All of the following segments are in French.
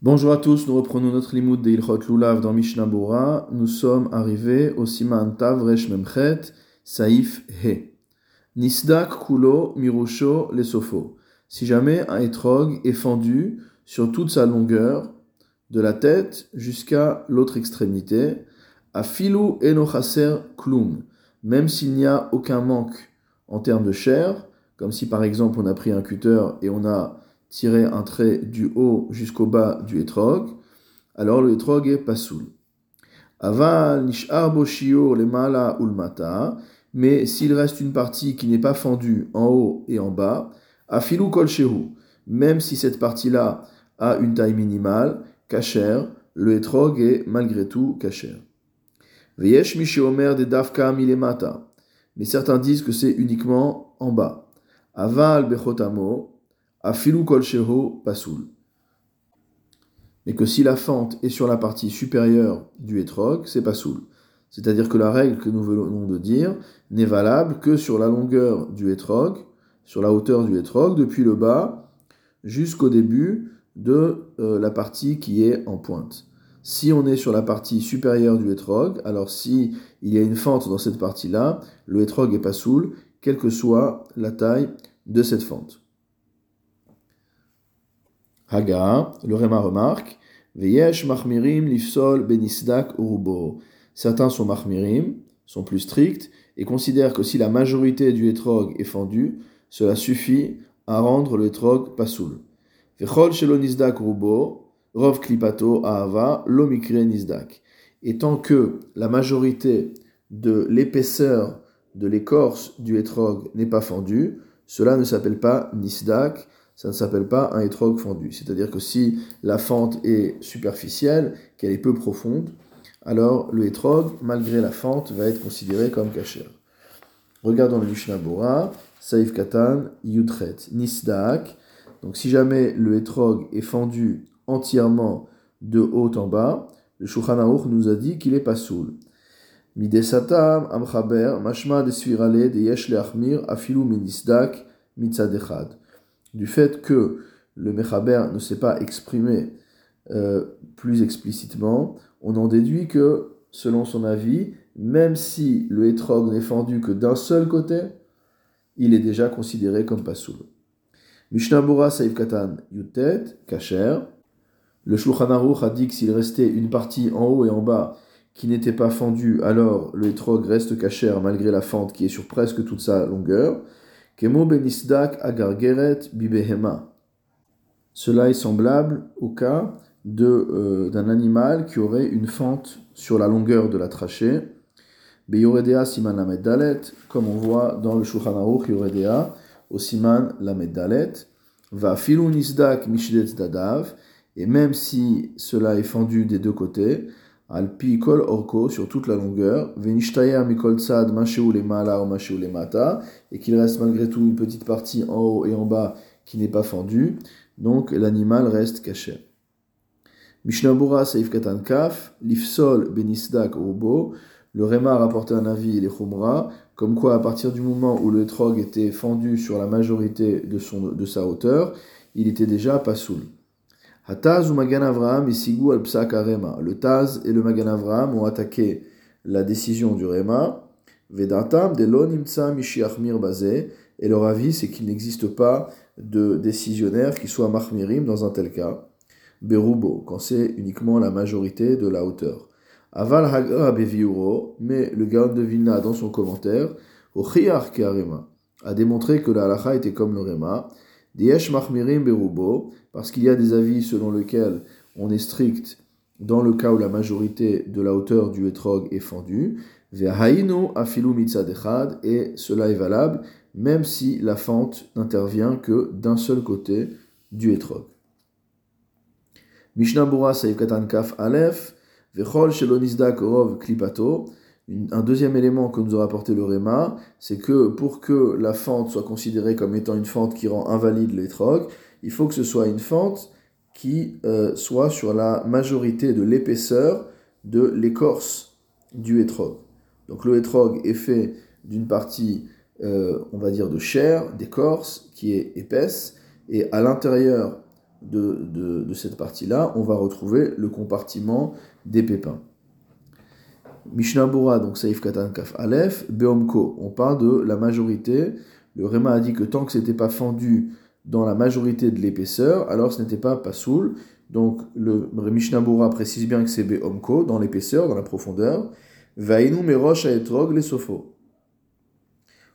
Bonjour à tous, nous reprenons notre limoud de Ilchot Lulav dans Mishnah Bora. Nous sommes arrivés au Siman Tav Resh Memchet, Saif He. Nisdak Kulo Mirusho Lesofo. Si jamais un étrog est fendu sur toute sa longueur, de la tête jusqu'à l'autre extrémité, à Filou Enochaser Klum, même s'il n'y a aucun manque en termes de chair, comme si par exemple on a pris un cutter et on a tirer un trait du haut jusqu'au bas du etrog, alors le etrog est pasoul. Aval nishar boshio le mala ulmata, mais s'il reste une partie qui n'est pas fendue en haut et en bas, afilu kol même si cette partie-là a une taille minimale, kacher, le etrog est malgré tout kacher. Veyesh omer de dafka milemata, mais certains disent que c'est uniquement en bas. Aval bechotamo, Afilu kol pasoul. Mais que si la fente est sur la partie supérieure du étrog, c'est pasoul. C'est-à-dire que la règle que nous venons de dire n'est valable que sur la longueur du étrog, sur la hauteur du étrog, depuis le bas jusqu'au début de euh, la partie qui est en pointe. Si on est sur la partie supérieure du étrog, alors si il y a une fente dans cette partie-là, le étrog est pas soul, quelle que soit la taille de cette fente. Haga, le Réma remarque, Veyesh machmirim lifsol benisdak urubo. Certains sont machmirim, sont plus stricts, et considèrent que si la majorité du etrog est fendu, cela suffit à rendre le etrog pasoul. Vechol nisdak urubo, rov klipato ahava, lomikre nisdak. Et tant que la majorité de l'épaisseur de l'écorce du etrog n'est pas fendue, cela ne s'appelle pas nisdak, ça ne s'appelle pas un étrog fondu. C'est-à-dire que si la fente est superficielle, qu'elle est peu profonde, alors le étrog, malgré la fente, va être considéré comme kasher. Regardons le Mishnah Bora, Saif Katan, Yutret, Nisdak. Donc si jamais le étrog est fendu entièrement de haut en bas, le Shulchan nous a dit qu'il est pas soul. Midesatam, Amchaber, Mashma de de Yesh Achmir, Afilu Minisdak, Mitzadechad du fait que le Mechaber ne s'est pas exprimé euh, plus explicitement, on en déduit que, selon son avis, même si le hétrog n'est fendu que d'un seul côté, il est déjà considéré comme pasoul. Mishnah Bora Saïf Katan Yutet, Kacher. Le Shulchan Aruch a dit que s'il restait une partie en haut et en bas qui n'était pas fendue, alors le hétrog reste kacher malgré la fente qui est sur presque toute sa longueur. Kemo benisdak agargeret bibehema. Cela est semblable au cas euh, d'un animal qui aurait une fente sur la longueur de la trachée. Beyoredea siman lamed comme on voit dans le Shulchan Aruch yoredea, au siman lamed. Va filun nisdak mishdet dadav, et même si cela est fendu des deux côtés, Alpi kol orko sur toute la longueur, venishtaya mikol tzad le mala ou le mata, et qu'il reste malgré tout une petite partie en haut et en bas qui n'est pas fendue, donc l'animal reste caché. Mishnabura Saif Katan Kaf, Lifsol Benisdak Obo, le Réma a rapporté un avis, les Khumra, comme quoi à partir du moment où le trog était fendu sur la majorité de, son, de sa hauteur, il était déjà pas soul. Ou Magan Avraham et Sigu al Psak Le Taz et le Magan Avraham ont attaqué la décision du Rema. Vedatam de Bazé. Et leur avis, c'est qu'il n'existe pas de décisionnaire qui soit Mahmirim dans un tel cas. Berubo, quand c'est uniquement la majorité de la hauteur. Aval Hagra Beviuro, mais le Gaon de Vilna, dans son commentaire, au a démontré que la halacha était comme le Rema. Diesh Mahmirim Berubo, parce qu'il y a des avis selon lesquels on est strict dans le cas où la majorité de la hauteur du etrog est fendue, afilu et cela est valable même si la fente n'intervient que d'un seul côté du etrog. Mishnah Bura Katan Kaf Aleph, Vechol Korov Klipato. Un deuxième élément que nous a rapporté le Réma, c'est que pour que la fente soit considérée comme étant une fente qui rend invalide l'étrog, il faut que ce soit une fente qui euh, soit sur la majorité de l'épaisseur de l'écorce du hétrog. Donc le hétrog est fait d'une partie, euh, on va dire, de chair, d'écorce, qui est épaisse, et à l'intérieur de, cette partie-là, on va retrouver le compartiment des pépins. Mishnabura, donc Saif Katan Kaf Aleph, Beomko, on parle de la majorité. Le Réma a dit que tant que ce n'était pas fendu dans la majorité de l'épaisseur, alors ce n'était pas pasoul. Donc le Mishnabura précise bien que c'est Beomko, dans l'épaisseur, dans la profondeur. Vainu Merosh Aetrog les Sofo.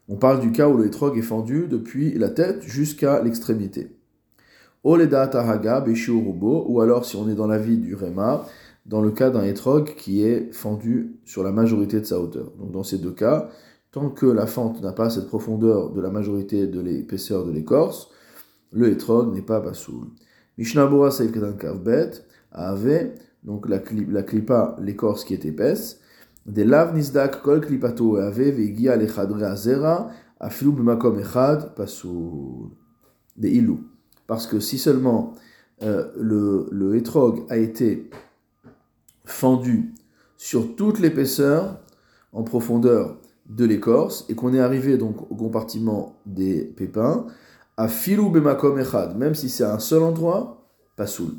On parle du cas où le est fendu depuis la tête jusqu'à l'extrémité. Oleda Tahaga, ou alors si on est dans la vie du Réma, dans le cas d'un étrog qui est fendu sur la majorité de sa hauteur. Donc dans ces deux cas, tant que la fente n'a pas cette profondeur de la majorité de l'épaisseur de l'écorce, le étrog n'est pas basoul. Mishnabura Saïf Kavbet avait donc la, la klipa, l'écorce qui est épaisse, des lav nisdak kol klipato ave vegia lechadre azera afilu b'makom echad pasoul. Des ilou parce que si seulement euh, le, le a été fendu sur toute l'épaisseur en profondeur de l'écorce et qu'on est arrivé donc au compartiment des pépins, à filou bemakom echad, même si c'est un seul endroit, pas soul.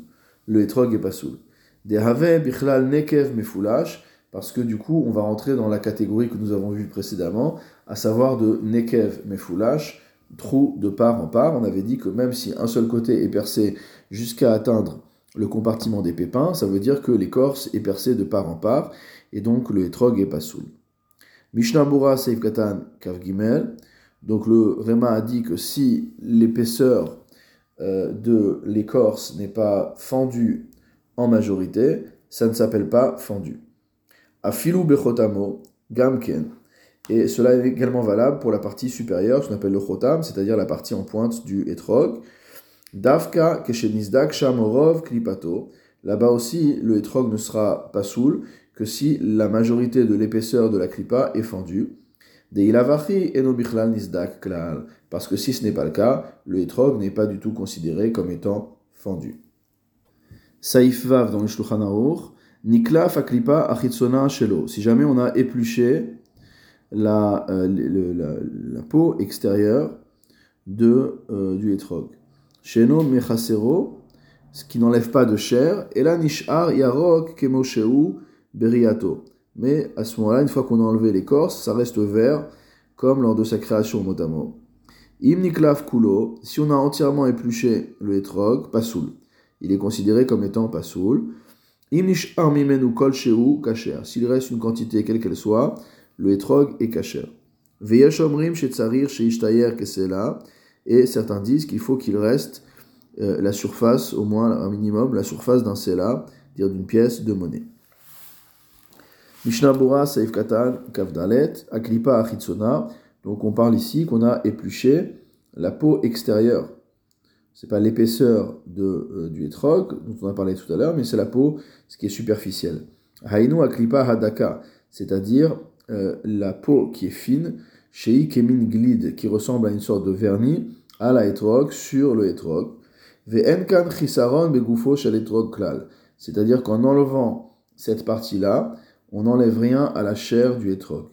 Le hétrog est pas soul. Des have bichlal nekev mefoulash, parce que du coup on va rentrer dans la catégorie que nous avons vue précédemment, à savoir de nekev mefoulash, trou de part en part. On avait dit que même si un seul côté est percé jusqu'à atteindre le compartiment des pépins, ça veut dire que l'écorce est percée de part en part, et donc le hétrog est pas soul. Mishnah Seif Katan Kav Gimel. Donc le Réma a dit que si l'épaisseur euh, de l'écorce n'est pas fendue en majorité, ça ne s'appelle pas fendu. Afilu Bechotamo Gamken. Et cela est également valable pour la partie supérieure, ce qu'on appelle le chotam, c'est-à-dire la partie en pointe du etrog. Davka keshenizdak shamorov klipato. Là-bas aussi, le etrog ne sera pas soul que si la majorité de l'épaisseur de la klipa est fendue. De ilavachi enobichlal nizdak klal. Parce que si ce n'est pas le cas, le etrog n'est pas du tout considéré comme étant fendu. Saif Vav dans le Shulchan Nikla faklipa achitsona shelo. Si jamais on a épluché la, euh, peau extérieure de, euh, du etrog. Sheno mechasero, ce qui n'enlève pas de chair, et là nishar yarok kemosheu beriato. Mais à ce moment-là, une fois qu'on a enlevé l'écorce, ça reste vert, comme lors de sa création motamo. Im niklav kulo, si on a entièrement épluché le etrog, pasoul. Il est considéré comme étant pasoul. Im nishar mimenu kol sheu kacher. S'il reste une quantité quelle qu'elle soit, le etrog est kacher. Et certains disent qu'il faut qu'il reste euh, la surface, au moins un minimum, la surface d'un sela, dire d'une pièce de monnaie. Mishnah Bura Saif Katan Kavdalet, Aklipa Achitsona. Donc on parle ici qu'on a épluché la peau extérieure. C'est pas l'épaisseur euh, du etrog dont on a parlé tout à l'heure, mais c'est la peau, ce qui est superficiel. Hainu Aklipa Hadaka, c'est-à-dire euh, la peau qui est fine, chez Kemin qui ressemble à une sorte de vernis, à la etrog, sur le etrog. Ve'enkan chisaron begufo shel etrog klal. C'est-à-dire qu'en enlevant cette partie-là, on n'enlève rien à la chair du etrog.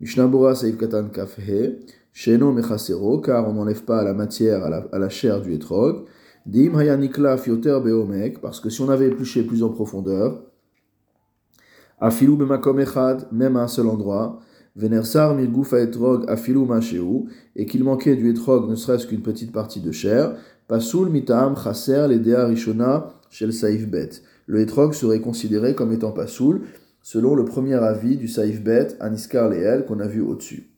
Mishnabura Saif Katan Kafhe, Sheno Mechasero, car on n'enlève pas la matière à la, à la chair du etrog. Dim Hayanikla Fioter Beomek, parce que si on avait épluché plus en profondeur, Afilou bemakom echad, même à un seul endroit. Venersar mirgufa etrog afilou macheu, et qu'il manquait du etrog ne serait-ce qu'une petite partie de chair. Pasul mitam chaser ledea rishona shel saif bet. Le etrog serait considéré comme étant pasoul, selon le premier avis du saif bet, aniskar leel, qu'on a vu au-dessus.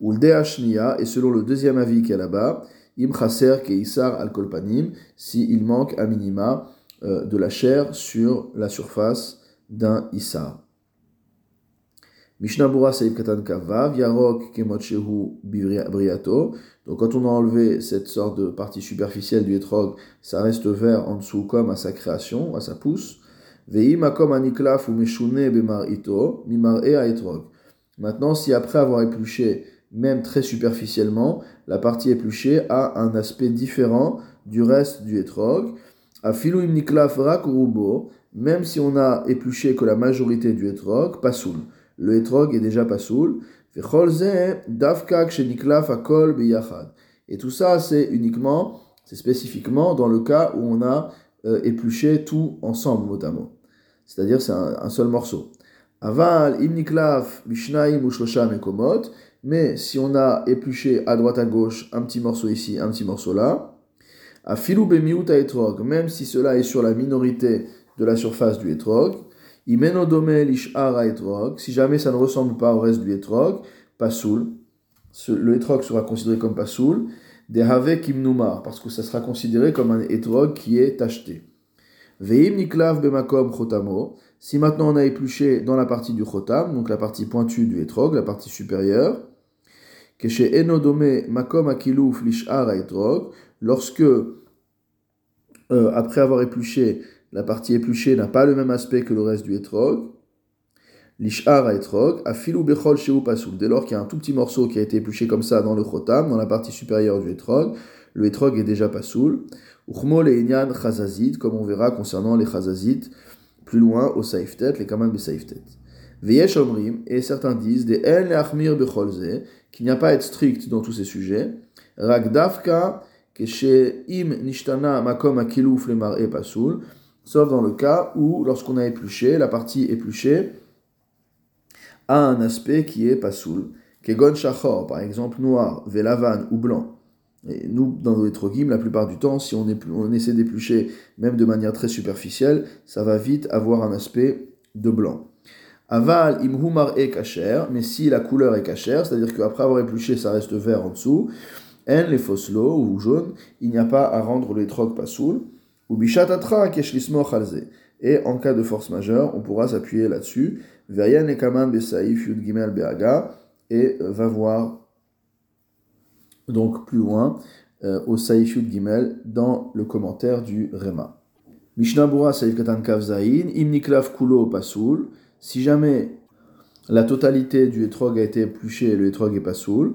Ou et selon le deuxième avis qui est là-bas, im chaser keisar al kolpanim, si il manque à minima euh, de la chair sur la surface d'un Issa. Mishnabura Saïf Katan Kavav, Yarok Kemotchehu Briato. Donc quand on a enlevé cette sorte de partie superficielle du etrog, ça reste vert en dessous comme à sa création, à sa pousse. Veimakom Aniklaf ou Meshune Bemar Ito, Mimar Ea etrog. Maintenant, si après avoir épluché, même très superficiellement, la partie épluchée a un aspect différent du reste du etrog, Afilu Imniklaf Rak même si on a épluché que la majorité du etrog, pas soul. Le etrog est déjà pas soul. Et tout ça, c'est uniquement C'est spécifiquement dans le cas où on a euh, épluché tout ensemble, mot à mot. C'est-à-dire c'est un, seul morceau. Aval, imniklaf, bishnaim ou mekomot. Mais si on a épluché à droite à gauche un petit morceau ici, un petit morceau là, à filou bemiuta etrog, même si cela est sur la minorité de la surface du etrog, si jamais ça ne ressemble pas au reste du etrog, pasoul, le etrog sera considéré comme pasoul, des havek imnumar, parce que ça sera considéré comme un etrog qui est acheté. Veim niklav bemakom chotamo, si maintenant on a épluché dans la partie du chotam, donc la partie pointue du etrog, la partie supérieure, chez Enodome Makom Akilouf lorsque, euh, après avoir épluché, la partie épluchée n'a pas le même aspect que le reste du Etrog, Lishar Etrog, Afilou Bechol Sheu Pasoul. Dès lors qu'il y a un tout petit morceau qui a été épluché comme ça dans le Chotam, dans la partie supérieure du Etrog, le Etrog est déjà Pasoul. Uchmo le Inyan Chazazit, comme on verra concernant les Chazazit, plus loin au Saiftet, les Kaman Saiftet. Veyesh Omrim, et certains disent, des En Achmir Becholze, qu'il n'y a pas à être strict dans tous ces sujets. Ragdavka, Keshe Im Nishtana Makom Akiluf Lemar et Pasoul, sauf dans le cas où, lorsqu'on a épluché, la partie épluchée a un aspect qui est Pasoul. Kegon Shachor, par exemple noir, Velavan ou blanc. Et nous, dans nos étrogim, la plupart du temps, si on, essaie d'éplucher, même de manière très superficielle, ça va vite avoir un aspect de blanc. Aval imhumar e kacher, mais si la couleur est kacher, c'est-à-dire qu'après avoir épluché, ça reste vert en dessous, en les foslo ou jaune, il n'y a pas à rendre les trocs pasoul, Et en cas de force majeure, on pourra s'appuyer là-dessus. Et et va voir donc plus loin euh, au saif yud gimel dans le commentaire du Rema. Mishnah Bura saif katan kavzain, imniklav kulo pasoul, si jamais la totalité du etrog a été épluché et le etrog est pas soul,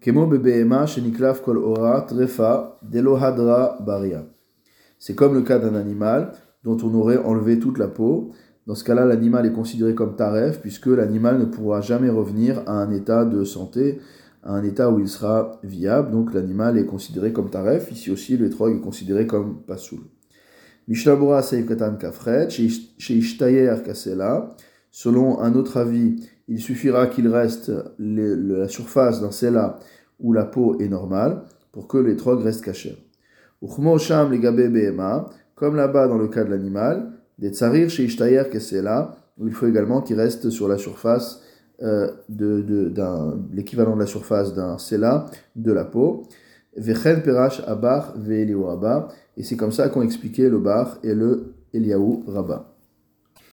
kemo bebeema sheniklav kol ora trefa delohadra baria. C'est comme le cas d'un animal dont on aurait enlevé toute la peau. Dans ce cas-là, l'animal est considéré comme taref puisque l'animal ne pourra jamais revenir à un état de santé, à un état où il sera viable. Donc l'animal est considéré comme taref. Ici aussi, le etrog est considéré comme pasoul. Mishnabura Seif Katan Kafret, chez Ishtayer Kasela. Selon un autre avis, il suffira qu'il reste la surface d'un cella où la peau est normale pour que l'étrog reste caché. Comme là-bas dans le cas de l'animal, des tsarir chez Ishtayer où il faut également qu'il reste sur la surface euh, de, l'équivalent de la surface d'un cella de la peau. Vechen perash abar ve et c'est comme ça qu'ont expliqué le bar et le Eliaou Rabbah.